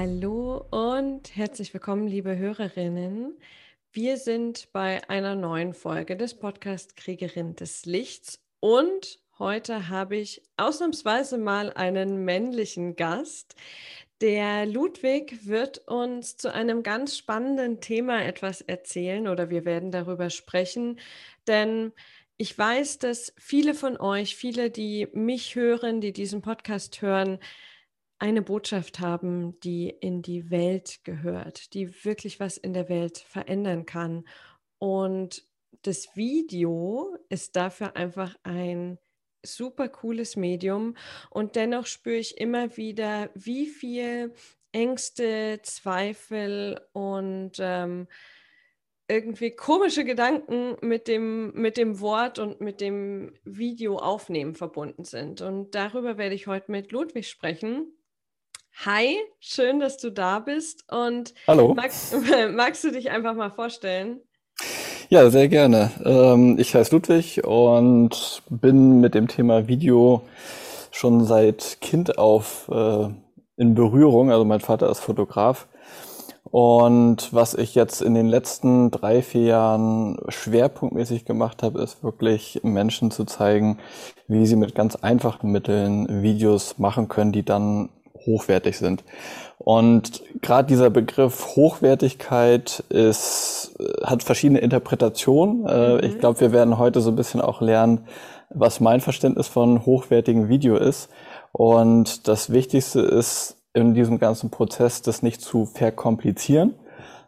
Hallo und herzlich willkommen, liebe Hörerinnen. Wir sind bei einer neuen Folge des Podcast Kriegerin des Lichts und heute habe ich ausnahmsweise mal einen männlichen Gast. Der Ludwig wird uns zu einem ganz spannenden Thema etwas erzählen oder wir werden darüber sprechen, denn ich weiß, dass viele von euch, viele, die mich hören, die diesen Podcast hören, eine Botschaft haben, die in die Welt gehört, die wirklich was in der Welt verändern kann. Und das Video ist dafür einfach ein super cooles Medium. Und dennoch spüre ich immer wieder, wie viel Ängste, Zweifel und ähm, irgendwie komische Gedanken mit dem, mit dem Wort und mit dem Video aufnehmen verbunden sind. Und darüber werde ich heute mit Ludwig sprechen. Hi, schön, dass du da bist. Und Hallo. Magst, magst du dich einfach mal vorstellen? Ja, sehr gerne. Ähm, ich heiße Ludwig und bin mit dem Thema Video schon seit Kind auf äh, in Berührung. Also mein Vater ist Fotograf. Und was ich jetzt in den letzten drei, vier Jahren schwerpunktmäßig gemacht habe, ist wirklich Menschen zu zeigen, wie sie mit ganz einfachen Mitteln Videos machen können, die dann hochwertig sind. Und gerade dieser Begriff Hochwertigkeit ist, hat verschiedene Interpretationen. Äh, mhm. Ich glaube, wir werden heute so ein bisschen auch lernen, was mein Verständnis von hochwertigem Video ist. Und das Wichtigste ist in diesem ganzen Prozess, das nicht zu verkomplizieren,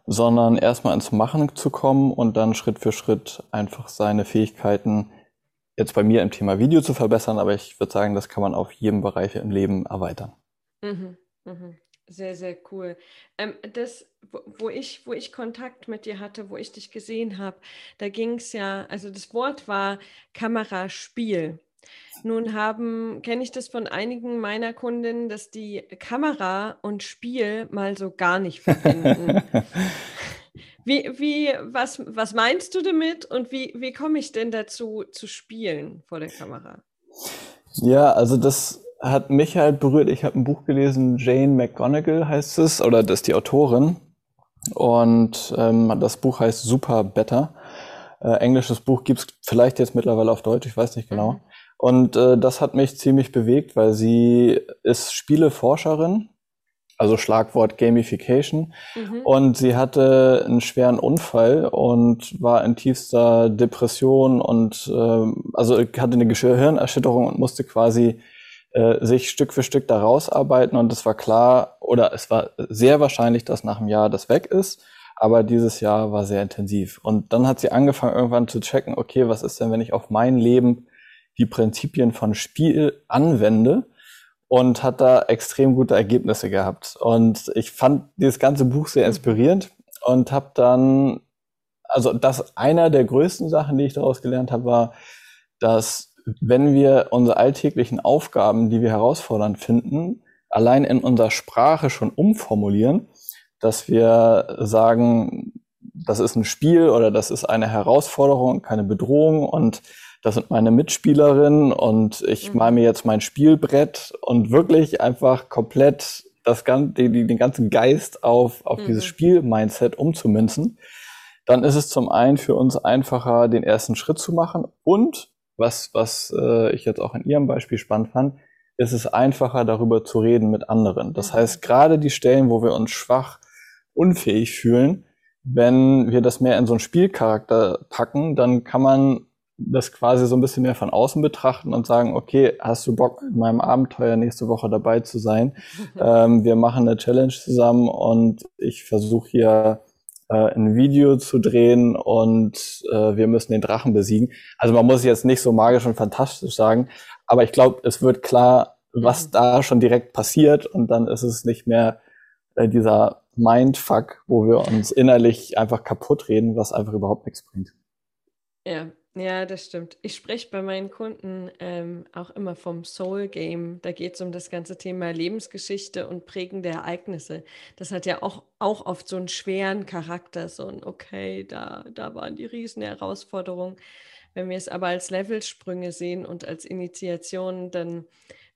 sondern erstmal ins Machen zu kommen und dann Schritt für Schritt einfach seine Fähigkeiten jetzt bei mir im Thema Video zu verbessern. Aber ich würde sagen, das kann man auf jedem Bereich im Leben erweitern. Mhm, mhm. Sehr, sehr cool. Ähm, das, wo, wo ich, wo ich Kontakt mit dir hatte, wo ich dich gesehen habe, da ging es ja, also das Wort war Kameraspiel. Nun haben, kenne ich das von einigen meiner Kundinnen, dass die Kamera und Spiel mal so gar nicht verbinden. wie, wie, was, was meinst du damit und wie, wie komme ich denn dazu zu spielen vor der Kamera? Ja, also das hat mich halt berührt. Ich habe ein Buch gelesen, Jane McGonigal heißt es, oder das ist die Autorin. Und ähm, das Buch heißt Super Better. Äh, englisches Buch gibt's vielleicht jetzt mittlerweile auf Deutsch, ich weiß nicht genau. Mhm. Und äh, das hat mich ziemlich bewegt, weil sie ist Spieleforscherin, also Schlagwort Gamification. Mhm. Und sie hatte einen schweren Unfall und war in tiefster Depression und äh, also hatte eine Gehirnerschütterung und musste quasi äh, sich Stück für Stück da rausarbeiten und es war klar oder es war sehr wahrscheinlich, dass nach einem Jahr das weg ist. Aber dieses Jahr war sehr intensiv. Und dann hat sie angefangen, irgendwann zu checken, okay, was ist denn, wenn ich auf mein Leben die Prinzipien von Spiel anwende? Und hat da extrem gute Ergebnisse gehabt. Und ich fand dieses ganze Buch sehr inspirierend und habe dann, also das einer der größten Sachen, die ich daraus gelernt habe, war, dass wenn wir unsere alltäglichen Aufgaben, die wir herausfordernd finden, allein in unserer Sprache schon umformulieren, dass wir sagen, das ist ein Spiel oder das ist eine Herausforderung, keine Bedrohung und das sind meine Mitspielerinnen und ich mhm. mal mir jetzt mein Spielbrett und wirklich einfach komplett das ganze, den, den ganzen Geist auf, auf mhm. dieses Spiel-Mindset umzumünzen, dann ist es zum einen für uns einfacher, den ersten Schritt zu machen und was, was äh, ich jetzt auch in Ihrem Beispiel spannend fand, ist es einfacher, darüber zu reden mit anderen. Das heißt, gerade die Stellen, wo wir uns schwach, unfähig fühlen, wenn wir das mehr in so einen Spielcharakter packen, dann kann man das quasi so ein bisschen mehr von außen betrachten und sagen, okay, hast du Bock, in meinem Abenteuer nächste Woche dabei zu sein? ähm, wir machen eine Challenge zusammen und ich versuche hier äh, ein Video zu drehen und äh, wir müssen den Drachen besiegen. Also man muss jetzt nicht so magisch und fantastisch sagen, aber ich glaube, es wird klar, was mhm. da schon direkt passiert und dann ist es nicht mehr äh, dieser Mindfuck, wo wir uns innerlich einfach kaputt reden, was einfach überhaupt nichts bringt. Ja, ja, das stimmt. Ich spreche bei meinen Kunden ähm, auch immer vom Soul Game. Da geht es um das ganze Thema Lebensgeschichte und prägende Ereignisse. Das hat ja auch, auch oft so einen schweren Charakter, so ein, okay, da, da waren die riesen Herausforderungen. Wenn wir es aber als Levelsprünge sehen und als Initiation, dann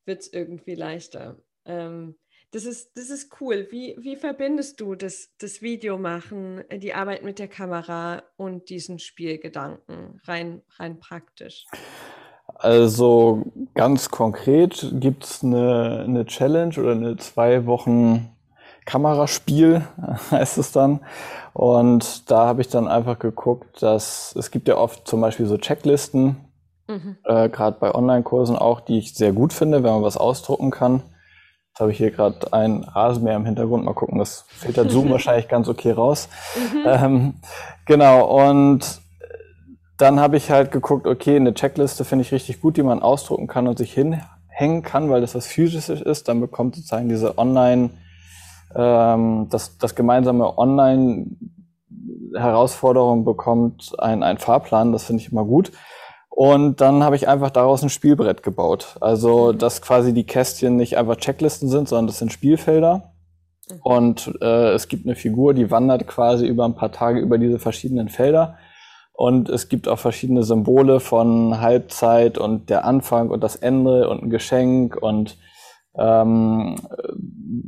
wird es irgendwie leichter. Ähm, das ist, das ist cool. Wie, wie verbindest du das, das Videomachen, die Arbeit mit der Kamera und diesen Spielgedanken rein, rein praktisch? Also ganz konkret gibt es eine, eine Challenge oder eine zwei Wochen Kameraspiel, heißt es dann. Und da habe ich dann einfach geguckt, dass es gibt ja oft zum Beispiel so Checklisten, mhm. äh, gerade bei Online-Kursen auch, die ich sehr gut finde, wenn man was ausdrucken kann. Jetzt habe ich hier gerade ein Rasenmäher im Hintergrund. Mal gucken, das filtert Zoom wahrscheinlich ganz okay raus. Mhm. Ähm, genau, und dann habe ich halt geguckt, okay, eine Checkliste finde ich richtig gut, die man ausdrucken kann und sich hinhängen kann, weil das was physisches ist. Dann bekommt sozusagen diese Online- ähm, das, das gemeinsame Online-Herausforderung bekommt ein, ein Fahrplan, das finde ich immer gut. Und dann habe ich einfach daraus ein Spielbrett gebaut. Also, mhm. dass quasi die Kästchen nicht einfach Checklisten sind, sondern das sind Spielfelder. Mhm. Und äh, es gibt eine Figur, die wandert quasi über ein paar Tage über diese verschiedenen Felder. Und es gibt auch verschiedene Symbole von Halbzeit und der Anfang und das Ende und ein Geschenk und ähm,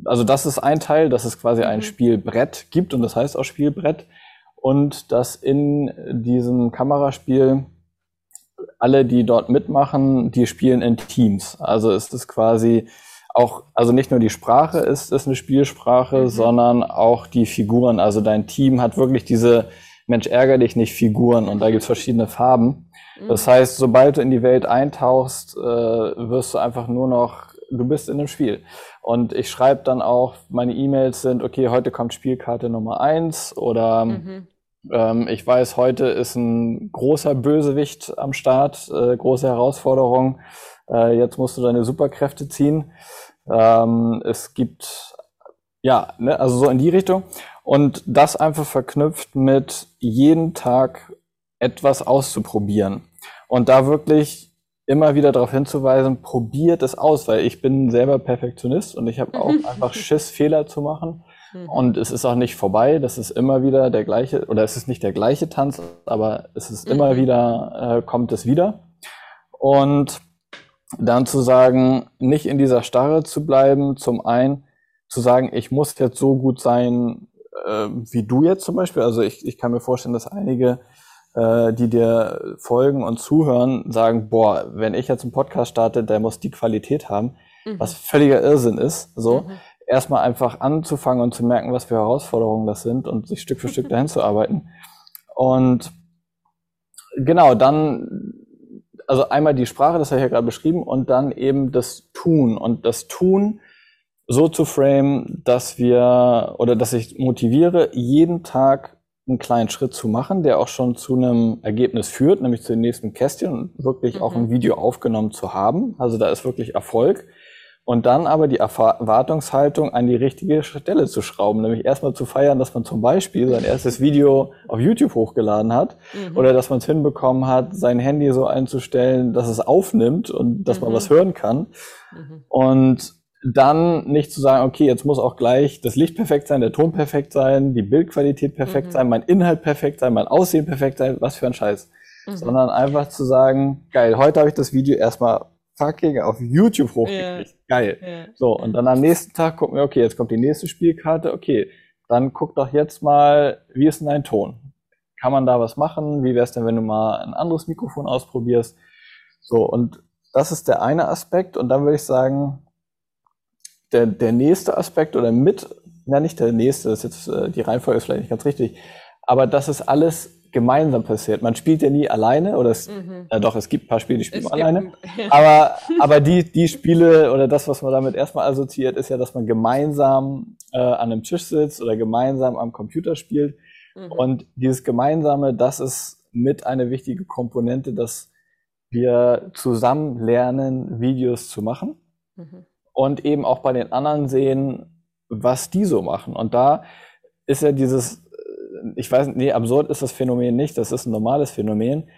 also das ist ein Teil, dass es quasi ein mhm. Spielbrett gibt und das heißt auch Spielbrett. Und dass in diesem Kameraspiel alle, die dort mitmachen, die spielen in Teams. Also ist es quasi auch, also nicht nur die Sprache ist, ist eine Spielsprache, mhm. sondern auch die Figuren. Also dein Team hat wirklich diese Mensch ärger dich nicht Figuren und da gibt's verschiedene Farben. Mhm. Das heißt, sobald du in die Welt eintauchst, äh, wirst du einfach nur noch du bist in dem Spiel. Und ich schreibe dann auch, meine E-Mails sind, okay, heute kommt Spielkarte Nummer eins oder mhm. Ähm, ich weiß, heute ist ein großer Bösewicht am Start, äh, große Herausforderung. Äh, jetzt musst du deine Superkräfte ziehen. Ähm, es gibt, ja, ne, also so in die Richtung. Und das einfach verknüpft mit jeden Tag etwas auszuprobieren. Und da wirklich immer wieder darauf hinzuweisen, probiert es aus, weil ich bin selber Perfektionist und ich habe auch einfach Schiss, Fehler zu machen. Mhm. Und es ist auch nicht vorbei, das ist immer wieder der gleiche, oder es ist nicht der gleiche Tanz, aber es ist immer mhm. wieder, äh, kommt es wieder. Und dann zu sagen, nicht in dieser Starre zu bleiben, zum einen zu sagen, ich muss jetzt so gut sein, äh, wie du jetzt zum Beispiel. Also ich, ich kann mir vorstellen, dass einige äh, die dir folgen und zuhören, sagen, boah, wenn ich jetzt einen Podcast starte, der muss die Qualität haben, mhm. was völliger Irrsinn ist. So, mhm. Erstmal einfach anzufangen und zu merken, was für Herausforderungen das sind und sich Stück für Stück dahin zu arbeiten. Und genau, dann, also einmal die Sprache, das habe ich ja gerade beschrieben, und dann eben das Tun. Und das Tun so zu frame, dass wir oder dass ich motiviere, jeden Tag einen kleinen Schritt zu machen, der auch schon zu einem Ergebnis führt, nämlich zu den nächsten Kästchen und wirklich mhm. auch ein Video aufgenommen zu haben. Also da ist wirklich Erfolg. Und dann aber die Erwartungshaltung an die richtige Stelle zu schrauben, nämlich erstmal zu feiern, dass man zum Beispiel sein erstes Video auf YouTube hochgeladen hat mhm. oder dass man es hinbekommen hat, sein Handy so einzustellen, dass es aufnimmt und dass mhm. man was hören kann. Mhm. Und dann nicht zu sagen, okay, jetzt muss auch gleich das Licht perfekt sein, der Ton perfekt sein, die Bildqualität perfekt mhm. sein, mein Inhalt perfekt sein, mein Aussehen perfekt sein, was für ein Scheiß. Mhm. Sondern einfach zu sagen, geil, heute habe ich das Video erstmal fucking auf YouTube hochgekriegt. Yeah. Geil. Yeah. So, und dann am nächsten Tag gucken wir, okay, jetzt kommt die nächste Spielkarte, okay, dann guck doch jetzt mal, wie ist denn dein Ton? Kann man da was machen? Wie wäre es denn, wenn du mal ein anderes Mikrofon ausprobierst? So, und das ist der eine Aspekt. Und dann würde ich sagen, der, der nächste Aspekt oder mit, na nicht der nächste, das ist jetzt, äh, die Reihenfolge ist vielleicht nicht ganz richtig, aber das ist alles gemeinsam passiert. Man spielt ja nie alleine oder es, mhm. äh, doch, es gibt ein paar Spiele, die spielen alleine. Ja. Aber, aber die, die Spiele oder das, was man damit erstmal assoziiert, ist ja, dass man gemeinsam äh, an einem Tisch sitzt oder gemeinsam am Computer spielt. Mhm. Und dieses Gemeinsame, das ist mit eine wichtige Komponente, dass wir zusammen lernen, Videos zu machen. Mhm und eben auch bei den anderen sehen, was die so machen. Und da ist ja dieses, ich weiß, nee, absurd ist das Phänomen nicht, das ist ein normales Phänomen.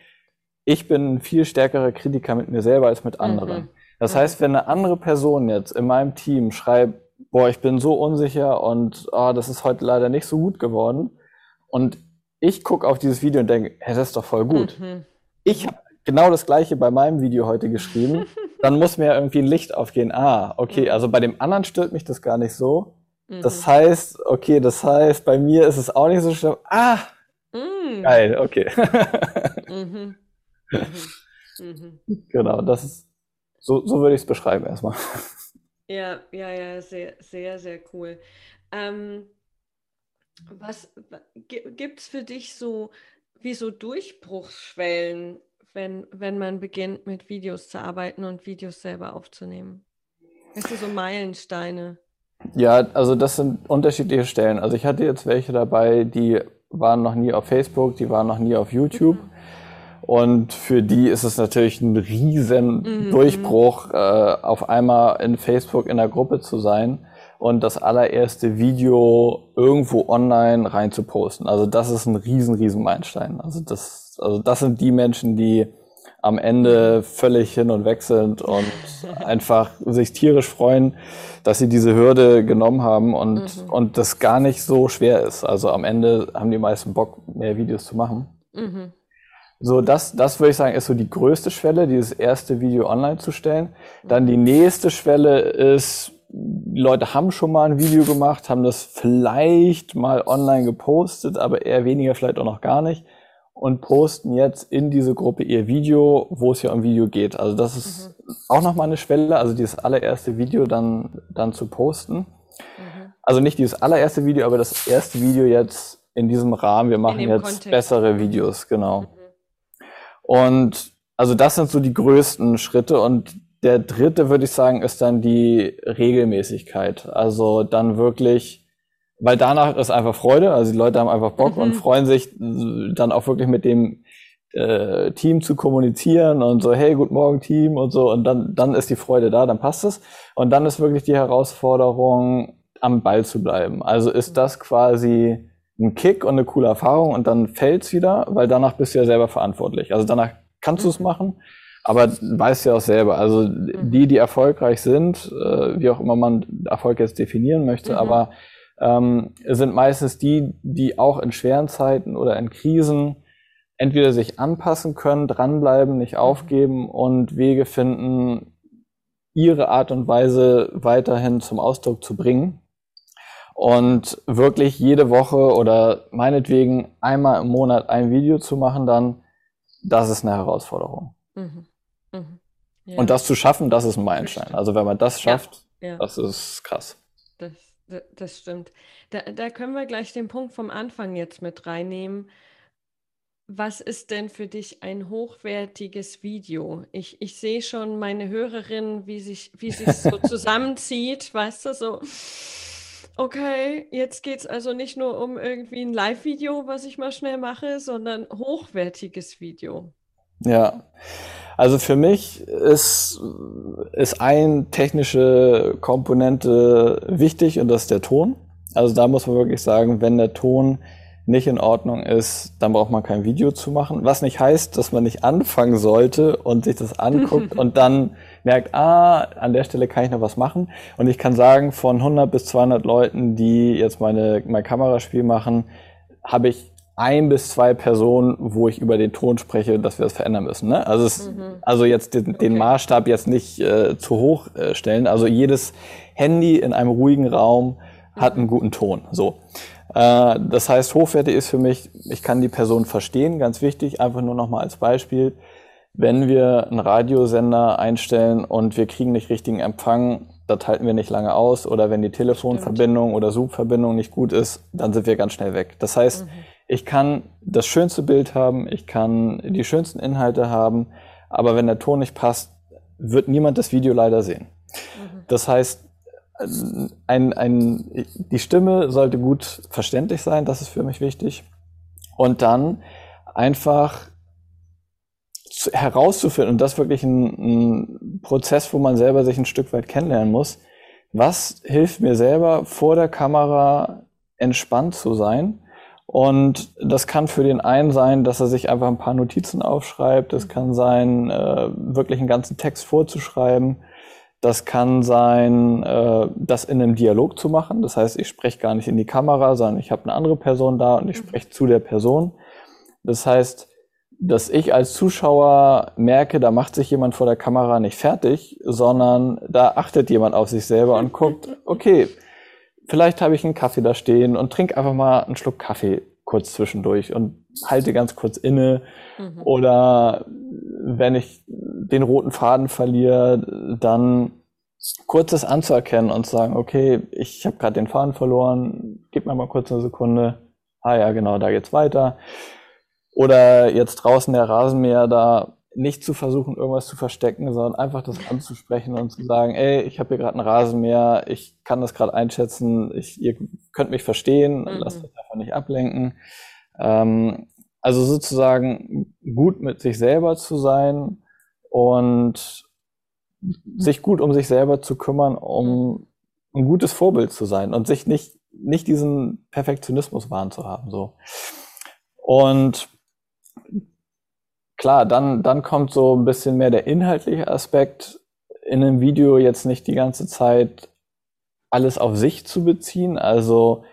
Ich bin ein viel stärkerer Kritiker mit mir selber als mit anderen. Mhm. Das heißt, wenn eine andere Person jetzt in meinem Team schreibt, boah, ich bin so unsicher und oh, das ist heute leider nicht so gut geworden. Und ich gucke auf dieses Video und denke, hey, das ist doch voll gut. Mhm. Ich habe genau das gleiche bei meinem Video heute geschrieben dann muss mir irgendwie ein Licht aufgehen. Ah, okay, mhm. also bei dem anderen stört mich das gar nicht so. Mhm. Das heißt, okay, das heißt, bei mir ist es auch nicht so schlimm. Ah, mhm. geil, okay. Mhm. Mhm. Genau, das ist, so, so würde ich es beschreiben erstmal. Ja, ja, ja, sehr, sehr, sehr cool. Ähm, was gibt es für dich so, wie so Durchbruchsschwellen, wenn, wenn man beginnt, mit Videos zu arbeiten und Videos selber aufzunehmen? Weißt du, so Meilensteine? Ja, also das sind unterschiedliche Stellen. Also ich hatte jetzt welche dabei, die waren noch nie auf Facebook, die waren noch nie auf YouTube. Mhm. Und für die ist es natürlich ein riesen mhm. Durchbruch, äh, auf einmal in Facebook in der Gruppe zu sein und das allererste Video irgendwo online rein zu posten. Also das ist ein riesen, riesen Meilenstein. Also das, also das sind die Menschen, die am Ende völlig hin und weg sind und einfach sich tierisch freuen, dass sie diese Hürde genommen haben und, mhm. und das gar nicht so schwer ist. Also am Ende haben die meisten Bock, mehr Videos zu machen. Mhm. So, das, das würde ich sagen, ist so die größte Schwelle, dieses erste Video online zu stellen. Dann die nächste Schwelle ist, Leute haben schon mal ein Video gemacht, haben das vielleicht mal online gepostet, aber eher weniger, vielleicht auch noch gar nicht und posten jetzt in diese Gruppe ihr Video, wo es ja um Video geht. Also das ist mhm. auch nochmal eine Schwelle, also dieses allererste Video dann, dann zu posten. Mhm. Also nicht dieses allererste Video, aber das erste Video jetzt in diesem Rahmen. Wir machen jetzt Kontext. bessere Videos, genau. Mhm. Und also das sind so die größten Schritte und der dritte, würde ich sagen, ist dann die Regelmäßigkeit. Also dann wirklich weil danach ist einfach Freude, also die Leute haben einfach Bock mhm. und freuen sich dann auch wirklich mit dem äh, Team zu kommunizieren und so, hey, guten Morgen Team und so und dann, dann ist die Freude da, dann passt es. Und dann ist wirklich die Herausforderung, am Ball zu bleiben. Also ist das quasi ein Kick und eine coole Erfahrung und dann fällt's wieder, weil danach bist du ja selber verantwortlich. Also danach kannst du es mhm. machen, aber weißt ja auch selber. Also mhm. die, die erfolgreich sind, äh, wie auch immer man Erfolg jetzt definieren möchte, mhm. aber ähm, sind meistens die, die auch in schweren Zeiten oder in Krisen entweder sich anpassen können, dranbleiben, nicht mhm. aufgeben und Wege finden, ihre Art und Weise weiterhin zum Ausdruck zu bringen. Und wirklich jede Woche oder meinetwegen einmal im Monat ein Video zu machen, dann, das ist eine Herausforderung. Mhm. Mhm. Ja. Und das zu schaffen, das ist ein Meilenstein. Also wenn man das schafft, ja. Ja. das ist krass. Das stimmt. Da, da können wir gleich den Punkt vom Anfang jetzt mit reinnehmen. Was ist denn für dich ein hochwertiges Video? Ich, ich sehe schon meine Hörerin, wie sich wie sich so zusammenzieht, weißt du, so. Okay, jetzt geht es also nicht nur um irgendwie ein Live-Video, was ich mal schnell mache, sondern hochwertiges Video. Ja, also für mich ist, ist ein technische Komponente wichtig und das ist der Ton. Also da muss man wirklich sagen, wenn der Ton nicht in Ordnung ist, dann braucht man kein Video zu machen. Was nicht heißt, dass man nicht anfangen sollte und sich das anguckt und dann merkt, ah, an der Stelle kann ich noch was machen. Und ich kann sagen, von 100 bis 200 Leuten, die jetzt meine, mein Kameraspiel machen, habe ich ein bis zwei Personen, wo ich über den Ton spreche, dass wir das verändern müssen. Ne? Also, es, mhm. also jetzt den, den okay. Maßstab jetzt nicht äh, zu hoch äh, stellen. Also jedes Handy in einem ruhigen Raum hat einen guten Ton. So. Äh, das heißt, hochwertig ist für mich, ich kann die Person verstehen, ganz wichtig, einfach nur nochmal als Beispiel. Wenn wir einen Radiosender einstellen und wir kriegen nicht richtigen Empfang, das halten wir nicht lange aus. Oder wenn die Telefonverbindung Stimmt. oder Zoom-Verbindung nicht gut ist, dann sind wir ganz schnell weg. Das heißt, mhm ich kann das schönste Bild haben, ich kann die schönsten Inhalte haben, aber wenn der Ton nicht passt, wird niemand das Video leider sehen. Mhm. Das heißt, ein, ein, die Stimme sollte gut verständlich sein, das ist für mich wichtig. Und dann einfach herauszufinden, und das ist wirklich ein, ein Prozess, wo man selber sich ein Stück weit kennenlernen muss, was hilft mir selber vor der Kamera entspannt zu sein und das kann für den einen sein, dass er sich einfach ein paar Notizen aufschreibt. Das kann sein, äh, wirklich einen ganzen Text vorzuschreiben. Das kann sein, äh, das in einem Dialog zu machen. Das heißt, ich spreche gar nicht in die Kamera, sondern ich habe eine andere Person da und ich mhm. spreche zu der Person. Das heißt, dass ich als Zuschauer merke, da macht sich jemand vor der Kamera nicht fertig, sondern da achtet jemand auf sich selber und guckt, okay, vielleicht habe ich einen Kaffee da stehen und trinke einfach mal einen Schluck Kaffee kurz zwischendurch und halte ganz kurz inne. Mhm. Oder wenn ich den roten Faden verliere, dann kurzes anzuerkennen und zu sagen, okay, ich habe gerade den Faden verloren, gib mir mal kurz eine Sekunde. Ah ja, genau, da geht's weiter. Oder jetzt draußen der Rasenmäher da nicht zu versuchen, irgendwas zu verstecken, sondern einfach das anzusprechen und zu sagen, ey, ich habe hier gerade einen Rasenmäher, ich kann das gerade einschätzen, ich, ihr könnt mich verstehen, mhm. lasst euch einfach nicht ablenken. Ähm, also sozusagen gut mit sich selber zu sein und sich gut um sich selber zu kümmern, um ein gutes Vorbild zu sein und sich nicht, nicht diesen Perfektionismus wahren zu haben, so. Und klar, dann, dann kommt so ein bisschen mehr der inhaltliche Aspekt in einem Video jetzt nicht die ganze Zeit alles auf sich zu beziehen. Also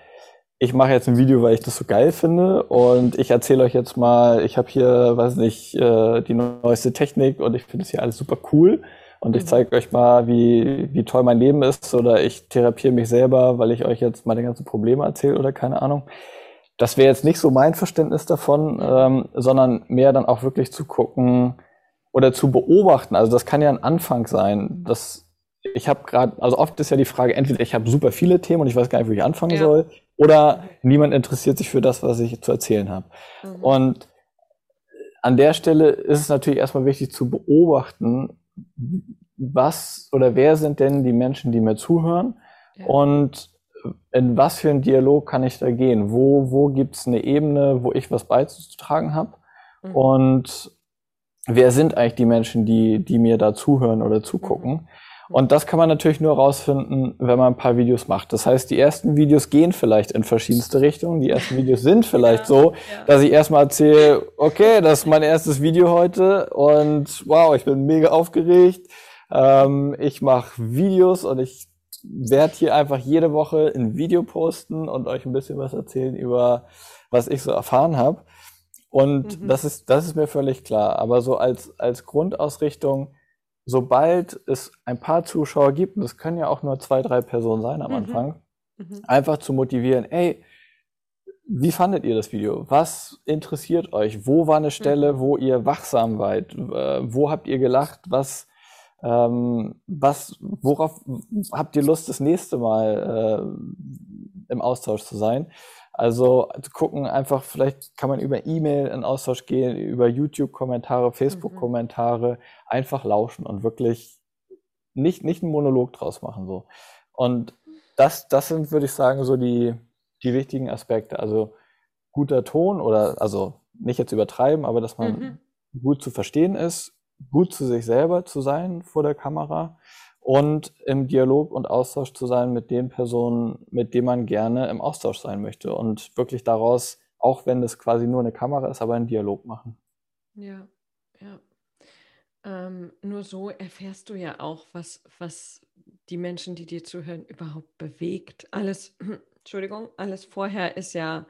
ich mache jetzt ein Video, weil ich das so geil finde und ich erzähle euch jetzt mal, ich habe hier, weiß nicht, äh, die neueste Technik und ich finde es hier alles super cool und ich mhm. zeige euch mal, wie, wie toll mein Leben ist oder ich therapiere mich selber, weil ich euch jetzt meine ganzen Probleme erzähle oder keine Ahnung. Das wäre jetzt nicht so mein Verständnis davon, ähm, sondern mehr dann auch wirklich zu gucken oder zu beobachten. Also das kann ja ein Anfang sein, dass ich habe gerade, also oft ist ja die Frage, entweder ich habe super viele Themen und ich weiß gar nicht, wo ich anfangen ja. soll, oder niemand interessiert sich für das, was ich zu erzählen habe. Mhm. Und an der Stelle ist es natürlich erstmal wichtig zu beobachten, was oder wer sind denn die Menschen, die mir zuhören ja. und in was für einen Dialog kann ich da gehen? Wo, wo gibt es eine Ebene, wo ich was beizutragen habe? Mhm. Und wer sind eigentlich die Menschen, die, die mir da zuhören oder zugucken? Mhm. Und das kann man natürlich nur rausfinden, wenn man ein paar Videos macht. Das heißt, die ersten Videos gehen vielleicht in verschiedenste Richtungen. Die ersten Videos sind vielleicht ja, so, ja. dass ich erstmal erzähle, okay, das ist mein erstes Video heute und wow, ich bin mega aufgeregt. Ähm, ich mache Videos und ich werde hier einfach jede Woche ein Video posten und euch ein bisschen was erzählen über, was ich so erfahren habe. Und mhm. das ist, das ist mir völlig klar. Aber so als, als Grundausrichtung, sobald es ein paar Zuschauer gibt, und das können ja auch nur zwei, drei Personen sein am mhm. Anfang, mhm. einfach zu motivieren, ey, wie fandet ihr das Video? Was interessiert euch? Wo war eine Stelle, mhm. wo ihr wachsam wart? Äh, wo habt ihr gelacht? Was, ähm, was, worauf habt ihr Lust, das nächste Mal äh, im Austausch zu sein? Also zu gucken, einfach vielleicht kann man über E-Mail in Austausch gehen, über YouTube-Kommentare, Facebook-Kommentare, mhm. einfach lauschen und wirklich nicht, nicht einen Monolog draus machen. So. Und das, das sind, würde ich sagen, so die, die wichtigen Aspekte. Also guter Ton oder also nicht jetzt übertreiben, aber dass man mhm. gut zu verstehen ist, gut zu sich selber zu sein vor der Kamera und im Dialog und Austausch zu sein mit den Personen, mit denen man gerne im Austausch sein möchte und wirklich daraus, auch wenn es quasi nur eine Kamera ist, aber einen Dialog machen. Ja, ja. Ähm, nur so erfährst du ja auch, was, was die Menschen, die dir zuhören, überhaupt bewegt. Alles, Entschuldigung, alles vorher ist ja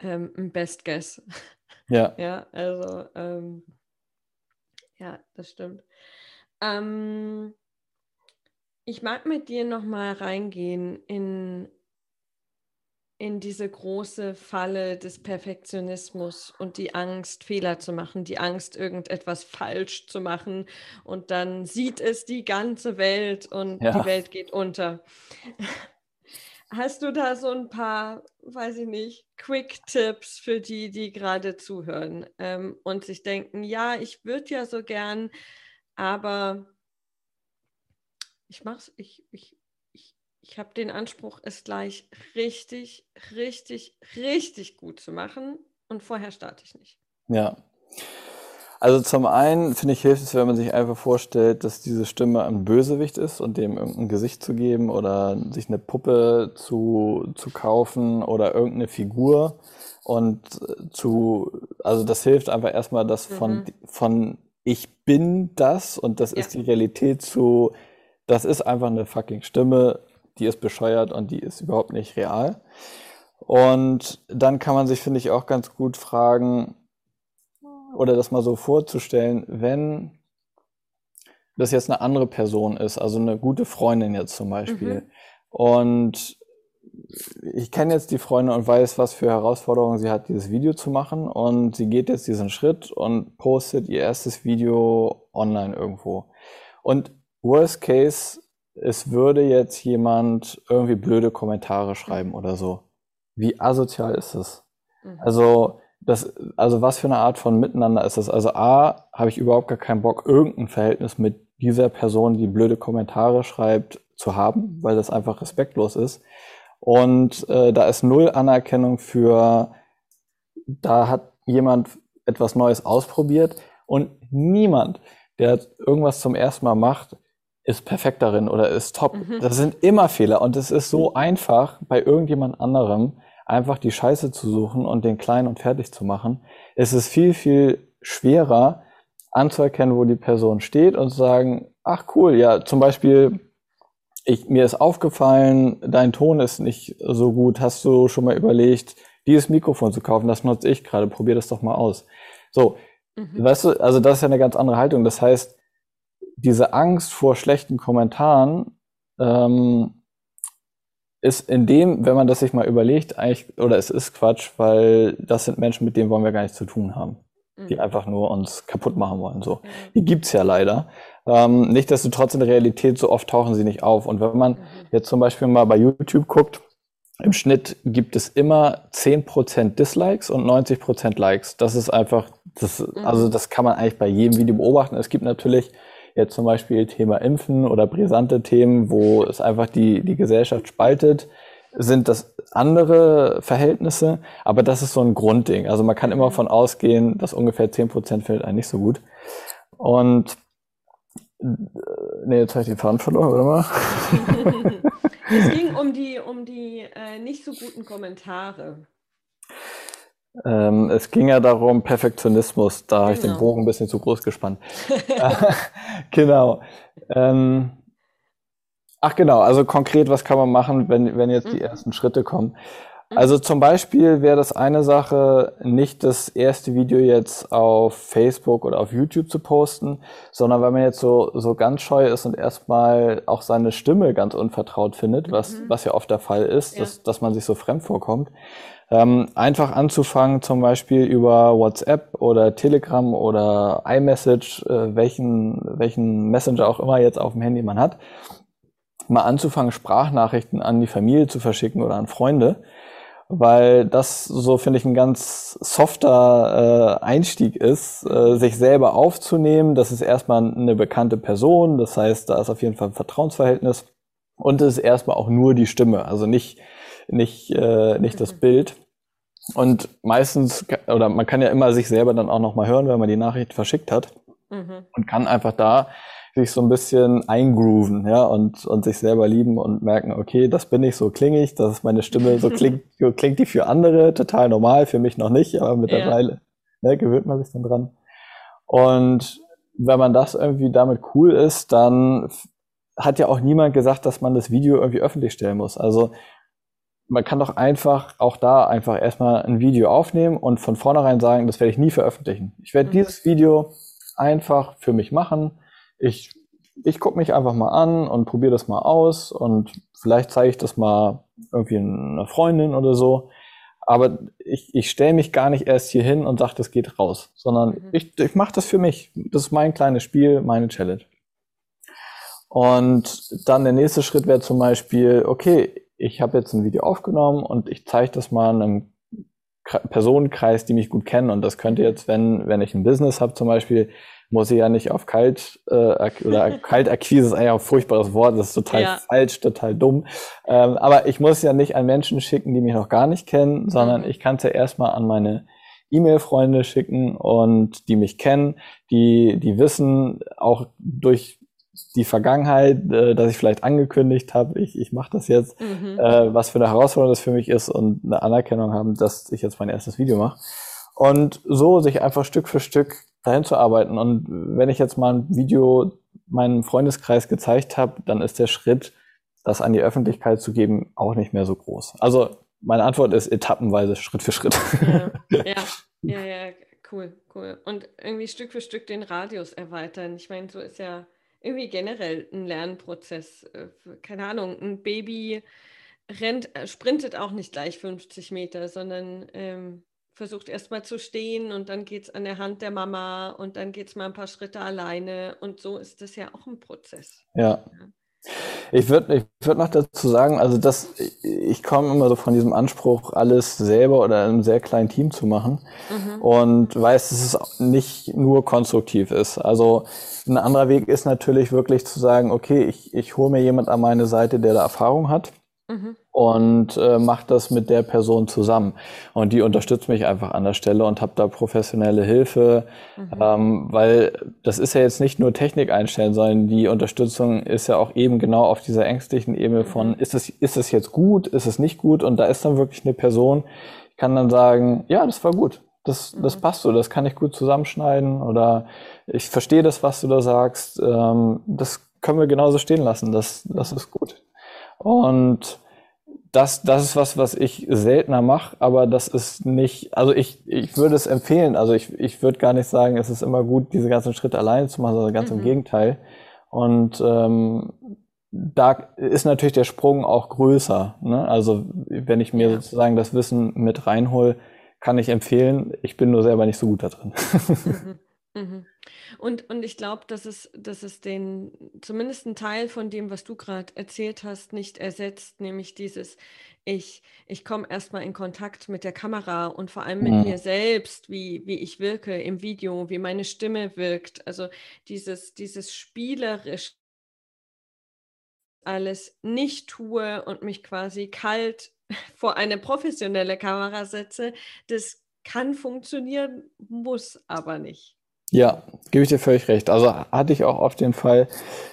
ähm, ein Best Guess. Ja. ja, also, ähm, ja, das stimmt. Ähm, ich mag mit dir noch mal reingehen in, in diese große Falle des Perfektionismus und die Angst, Fehler zu machen, die Angst, irgendetwas falsch zu machen und dann sieht es die ganze Welt und ja. die Welt geht unter. Hast du da so ein paar, weiß ich nicht, Quick-Tipps für die, die gerade zuhören ähm, und sich denken, ja, ich würde ja so gern, aber ich mach's, ich, ich, ich, ich habe den Anspruch, es gleich richtig, richtig, richtig gut zu machen und vorher starte ich nicht. Ja. Also zum einen finde ich hilft es, wenn man sich einfach vorstellt, dass diese Stimme ein Bösewicht ist und dem irgendein Gesicht zu geben oder sich eine Puppe zu, zu kaufen oder irgendeine Figur und zu, also das hilft einfach erstmal, das von, mhm. von ich bin das und das ja. ist die Realität zu das ist einfach eine fucking Stimme, die ist bescheuert und die ist überhaupt nicht real. Und dann kann man sich, finde ich, auch ganz gut fragen, oder das mal so vorzustellen, wenn das jetzt eine andere Person ist, also eine gute Freundin jetzt zum Beispiel. Mhm. Und ich kenne jetzt die Freundin und weiß, was für Herausforderungen sie hat, dieses Video zu machen. Und sie geht jetzt diesen Schritt und postet ihr erstes Video online irgendwo. Und worst case, es würde jetzt jemand irgendwie blöde Kommentare schreiben oder so. Wie asozial ist das? Mhm. Also, das, also was für eine Art von Miteinander ist das? Also A, habe ich überhaupt gar keinen Bock, irgendein Verhältnis mit dieser Person, die blöde Kommentare schreibt, zu haben, weil das einfach respektlos ist. Und äh, da ist null Anerkennung für, da hat jemand etwas Neues ausprobiert und niemand, der irgendwas zum ersten Mal macht, ist perfekt darin oder ist top. Mhm. Das sind immer Fehler und es ist so einfach, bei irgendjemand anderem einfach die Scheiße zu suchen und den klein und fertig zu machen. Es ist viel, viel schwerer anzuerkennen, wo die Person steht und zu sagen, ach cool, ja, zum Beispiel, ich, mir ist aufgefallen, dein Ton ist nicht so gut. Hast du schon mal überlegt, dieses Mikrofon zu kaufen? Das nutze ich gerade. Probier das doch mal aus. So, mhm. weißt du, also das ist ja eine ganz andere Haltung. Das heißt, diese Angst vor schlechten Kommentaren ähm, ist in dem, wenn man das sich mal überlegt, eigentlich, oder es ist Quatsch, weil das sind Menschen, mit denen wollen wir gar nichts zu tun haben. Die mhm. einfach nur uns kaputt machen wollen. So. Mhm. Die gibt's ja leider. Ähm, Nichtsdestotrotz in der Realität so oft tauchen sie nicht auf. Und wenn man mhm. jetzt zum Beispiel mal bei YouTube guckt, im Schnitt gibt es immer 10% Dislikes und 90% Likes. Das ist einfach, das, mhm. also das kann man eigentlich bei jedem Video beobachten. Es gibt natürlich jetzt zum Beispiel Thema Impfen oder brisante Themen, wo es einfach die, die Gesellschaft spaltet, sind das andere Verhältnisse, aber das ist so ein Grundding. Also man kann immer mhm. von ausgehen, dass ungefähr 10% findet einen nicht so gut. Und nee, jetzt habe ich den Faden verloren, oder mal? es ging um die, um die äh, nicht so guten Kommentare. Ähm, es ging ja darum, Perfektionismus. Da genau. habe ich den genau. Bogen ein bisschen zu groß gespannt. genau. Ähm, ach genau, also konkret, was kann man machen, wenn, wenn jetzt die mhm. ersten Schritte kommen? Mhm. Also zum Beispiel wäre das eine Sache, nicht das erste Video jetzt auf Facebook oder auf YouTube zu posten, sondern wenn man jetzt so, so ganz scheu ist und erstmal auch seine Stimme ganz unvertraut findet, was, mhm. was ja oft der Fall ist, ja. dass, dass man sich so fremd vorkommt, ähm, einfach anzufangen, zum Beispiel über WhatsApp oder Telegram oder iMessage, äh, welchen, welchen Messenger auch immer jetzt auf dem Handy man hat, mal anzufangen, Sprachnachrichten an die Familie zu verschicken oder an Freunde, weil das so finde ich ein ganz softer äh, Einstieg ist, äh, sich selber aufzunehmen. Das ist erstmal eine bekannte Person, das heißt, da ist auf jeden Fall ein Vertrauensverhältnis und es ist erstmal auch nur die Stimme, also nicht nicht, äh, nicht das mhm. Bild. Und meistens, oder man kann ja immer sich selber dann auch nochmal hören, wenn man die Nachricht verschickt hat. Mhm. Und kann einfach da sich so ein bisschen eingrooven, ja, und, und sich selber lieben und merken, okay, das bin ich, so klinge ich, das ist meine Stimme, so klingt, so klingt die für andere, total normal, für mich noch nicht, aber mittlerweile ja. ne, gewöhnt man sich dann dran. Und wenn man das irgendwie damit cool ist, dann hat ja auch niemand gesagt, dass man das Video irgendwie öffentlich stellen muss. Also man kann doch einfach auch da einfach erstmal ein Video aufnehmen und von vornherein sagen, das werde ich nie veröffentlichen. Ich werde mhm. dieses Video einfach für mich machen. Ich, ich gucke mich einfach mal an und probiere das mal aus und vielleicht zeige ich das mal irgendwie einer Freundin oder so. Aber ich, ich stelle mich gar nicht erst hier hin und sage, das geht raus, sondern mhm. ich, ich mache das für mich. Das ist mein kleines Spiel, meine Challenge. Und dann der nächste Schritt wäre zum Beispiel, okay, ich habe jetzt ein Video aufgenommen und ich zeige das mal einem Personenkreis, die mich gut kennen. Und das könnte jetzt, wenn, wenn ich ein Business habe zum Beispiel, muss ich ja nicht auf Kalt äh, oder Kaltakquise ist eigentlich ein furchtbares Wort, das ist total ja. falsch, total dumm. Ähm, aber ich muss ja nicht an Menschen schicken, die mich noch gar nicht kennen, sondern mhm. ich kann es ja erstmal an meine E-Mail-Freunde schicken und die mich kennen, die, die wissen auch durch die Vergangenheit, äh, dass ich vielleicht angekündigt habe, ich, ich mache das jetzt, mhm. äh, was für eine Herausforderung das für mich ist und eine Anerkennung haben, dass ich jetzt mein erstes Video mache. Und so sich einfach Stück für Stück dahin zu arbeiten. Und wenn ich jetzt mal ein Video meinem Freundeskreis gezeigt habe, dann ist der Schritt, das an die Öffentlichkeit zu geben, auch nicht mehr so groß. Also meine Antwort ist etappenweise, Schritt für Schritt. Ja, ja, ja, ja cool, cool. Und irgendwie Stück für Stück den Radius erweitern. Ich meine, so ist ja irgendwie generell ein Lernprozess. Äh, keine Ahnung, ein Baby rennt, äh, sprintet auch nicht gleich 50 Meter, sondern ähm, versucht erstmal zu stehen und dann geht es an der Hand der Mama und dann geht es mal ein paar Schritte alleine und so ist das ja auch ein Prozess. Ja. Ich würde ich würd noch dazu sagen, also das, ich komme immer so von diesem Anspruch, alles selber oder in einem sehr kleinen Team zu machen mhm. und weiß, dass es nicht nur konstruktiv ist. Also ein anderer Weg ist natürlich wirklich zu sagen, okay, ich, ich hole mir jemand an meine Seite, der da Erfahrung hat Mhm. Und äh, mache das mit der Person zusammen. Und die unterstützt mich einfach an der Stelle und habe da professionelle Hilfe, mhm. ähm, weil das ist ja jetzt nicht nur Technik einstellen, sondern die Unterstützung ist ja auch eben genau auf dieser ängstlichen Ebene von, mhm. ist es, ist es jetzt gut, ist es nicht gut? Und da ist dann wirklich eine Person, ich kann dann sagen, ja, das war gut. Das, das mhm. passt so, das kann ich gut zusammenschneiden oder ich verstehe das, was du da sagst. Ähm, das können wir genauso stehen lassen. Das, das ist gut. Und das, das ist was, was ich seltener mache, aber das ist nicht, also ich, ich würde es empfehlen. Also ich, ich würde gar nicht sagen, es ist immer gut, diese ganzen Schritte alleine zu machen, sondern ganz mhm. im Gegenteil. Und ähm, da ist natürlich der Sprung auch größer. Ne? Also wenn ich mir ja. sozusagen das Wissen mit reinhole, kann ich empfehlen. Ich bin nur selber nicht so gut da drin. Mhm. Mhm. Und, und ich glaube, dass es, dass es den, zumindest einen Teil von dem, was du gerade erzählt hast, nicht ersetzt, nämlich dieses, ich, ich komme erstmal in Kontakt mit der Kamera und vor allem mit mhm. mir selbst, wie, wie ich wirke im Video, wie meine Stimme wirkt. Also dieses, dieses spielerisch alles nicht tue und mich quasi kalt vor eine professionelle Kamera setze, das kann funktionieren, muss aber nicht. Ja, gebe ich dir völlig recht. Also hatte ich auch oft den Fall,